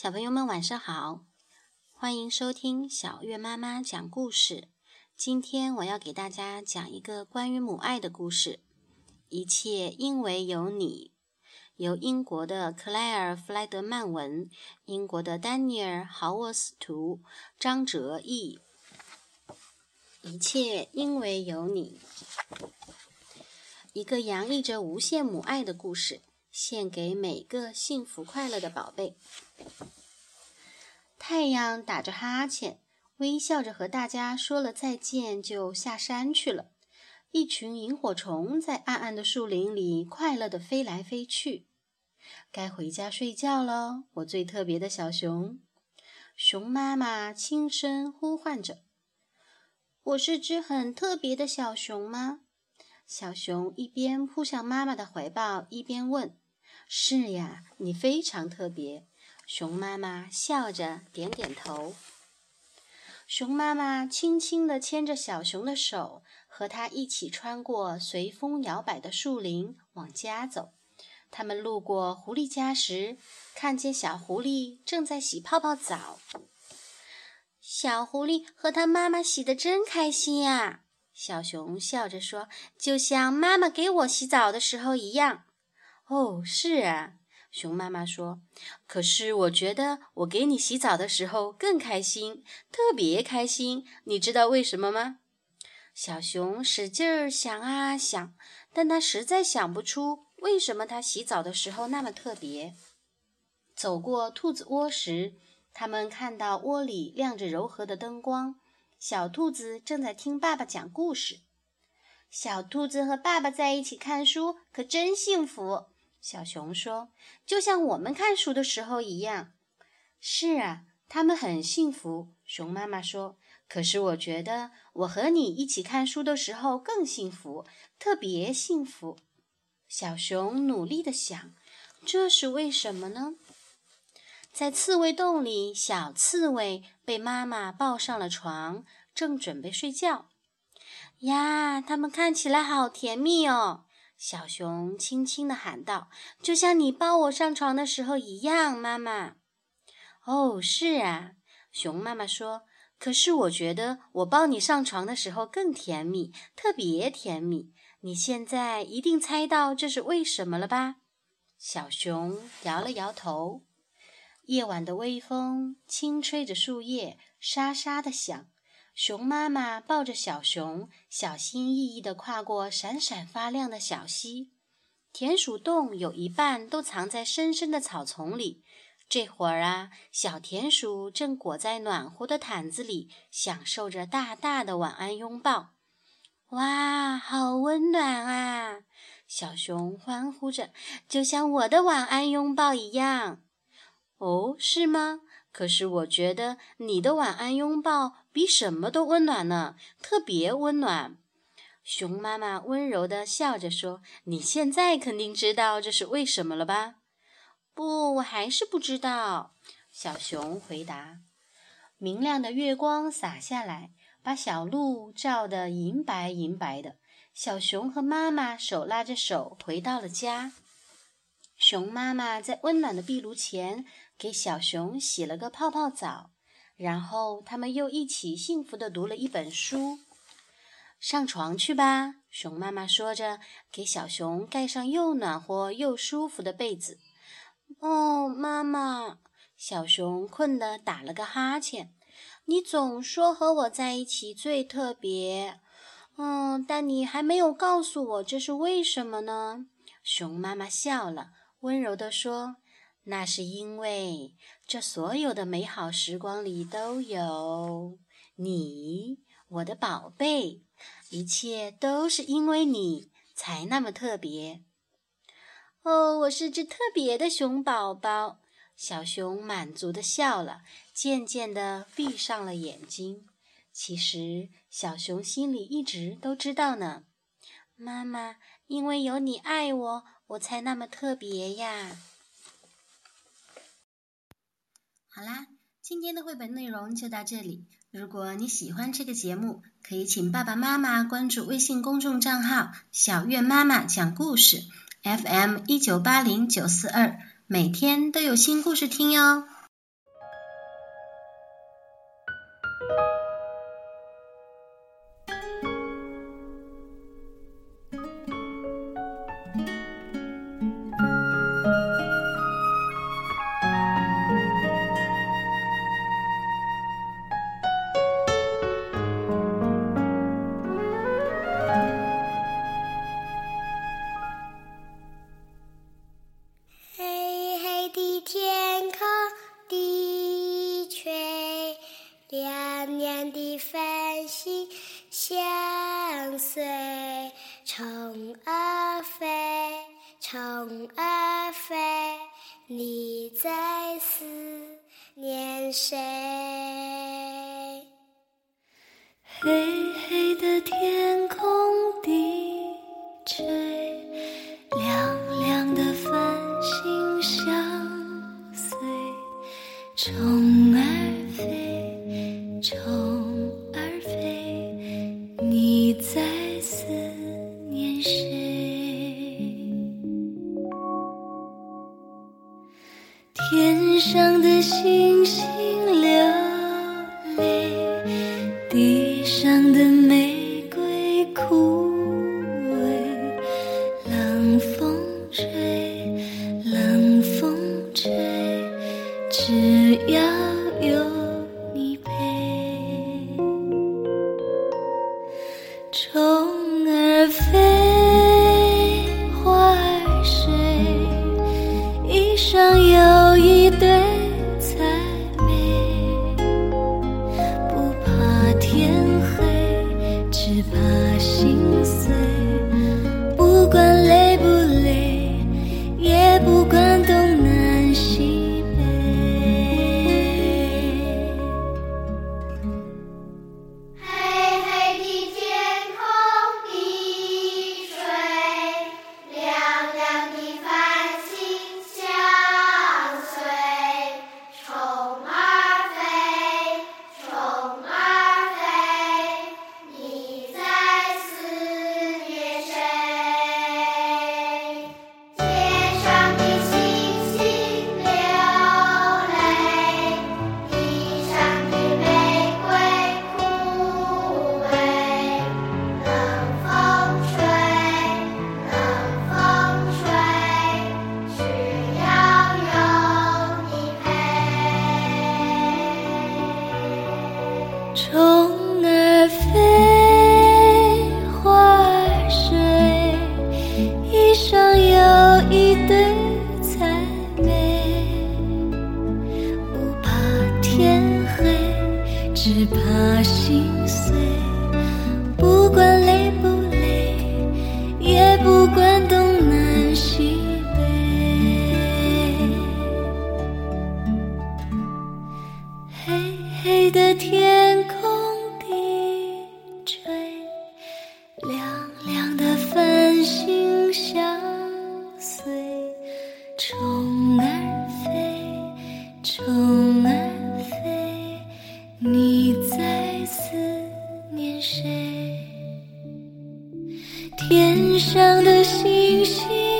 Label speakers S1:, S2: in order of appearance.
S1: 小朋友们晚上好，欢迎收听小月妈妈讲故事。今天我要给大家讲一个关于母爱的故事。一切因为有你，由英国的克莱尔·弗莱德曼文，英国的丹尼尔·豪沃斯图，张哲译。一切因为有你，一个洋溢着无限母爱的故事。献给每个幸福快乐的宝贝。太阳打着哈欠，微笑着和大家说了再见，就下山去了。一群萤火虫在暗暗的树林里快乐地飞来飞去。该回家睡觉了，我最特别的小熊。熊妈妈轻声呼唤着：“我是只很特别的小熊吗？”小熊一边扑向妈妈的怀抱，一边问。是呀，你非常特别。熊妈妈笑着点点头。熊妈妈轻轻地牵着小熊的手，和它一起穿过随风摇摆的树林，往家走。他们路过狐狸家时，看见小狐狸正在洗泡泡澡。小狐狸和它妈妈洗得真开心呀！小熊笑着说：“就像妈妈给我洗澡的时候一样。”哦，是啊，熊妈妈说。可是我觉得我给你洗澡的时候更开心，特别开心。你知道为什么吗？小熊使劲儿想啊想，但他实在想不出为什么他洗澡的时候那么特别。走过兔子窝时，他们看到窝里亮着柔和的灯光，小兔子正在听爸爸讲故事。小兔子和爸爸在一起看书，可真幸福。小熊说：“就像我们看书的时候一样。”是啊，他们很幸福。熊妈妈说：“可是我觉得我和你一起看书的时候更幸福，特别幸福。”小熊努力地想：“这是为什么呢？”在刺猬洞里，小刺猬被妈妈抱上了床，正准备睡觉。呀，它们看起来好甜蜜哦！小熊轻轻地喊道：“就像你抱我上床的时候一样，妈妈。”“哦，是啊。”熊妈妈说。“可是我觉得我抱你上床的时候更甜蜜，特别甜蜜。你现在一定猜到这是为什么了吧？”小熊摇了摇头。夜晚的微风轻吹着树叶，沙沙地响。熊妈妈抱着小熊，小心翼翼地跨过闪闪发亮的小溪。田鼠洞有一半都藏在深深的草丛里。这会儿啊，小田鼠正裹在暖和的毯子里，享受着大大的晚安拥抱。哇，好温暖啊！小熊欢呼着，就像我的晚安拥抱一样。哦，是吗？可是我觉得你的晚安拥抱比什么都温暖呢，特别温暖。熊妈妈温柔地笑着说：“你现在肯定知道这是为什么了吧？”“不，我还是不知道。”小熊回答。明亮的月光洒下来，把小路照得银白银白的。小熊和妈妈手拉着手回到了家。熊妈妈在温暖的壁炉前给小熊洗了个泡泡澡，然后他们又一起幸福地读了一本书。上床去吧，熊妈妈说着，给小熊盖上又暖和又舒服的被子。哦，妈妈，小熊困得打了个哈欠。你总说和我在一起最特别，嗯，但你还没有告诉我这是为什么呢？熊妈妈笑了。温柔地说：“那是因为这所有的美好时光里都有你，我的宝贝。一切都是因为你才那么特别。”哦，我是只特别的熊宝宝。小熊满足地笑了，渐渐地闭上了眼睛。其实，小熊心里一直都知道呢。妈妈，因为有你爱我。我才那么特别呀！好啦，今天的绘本内容就到这里。如果你喜欢这个节目，可以请爸爸妈妈关注微信公众账号“小月妈妈讲故事 ”，FM 一九八零九四二，每天都有新故事听哟。
S2: 虫儿飞你在思念谁？地上的玫瑰枯萎冷风吹冷风吹只要有你陪。虫虫儿飞花儿睡一双又一对才美。不怕天黑只怕心碎。
S3: 天上的星星。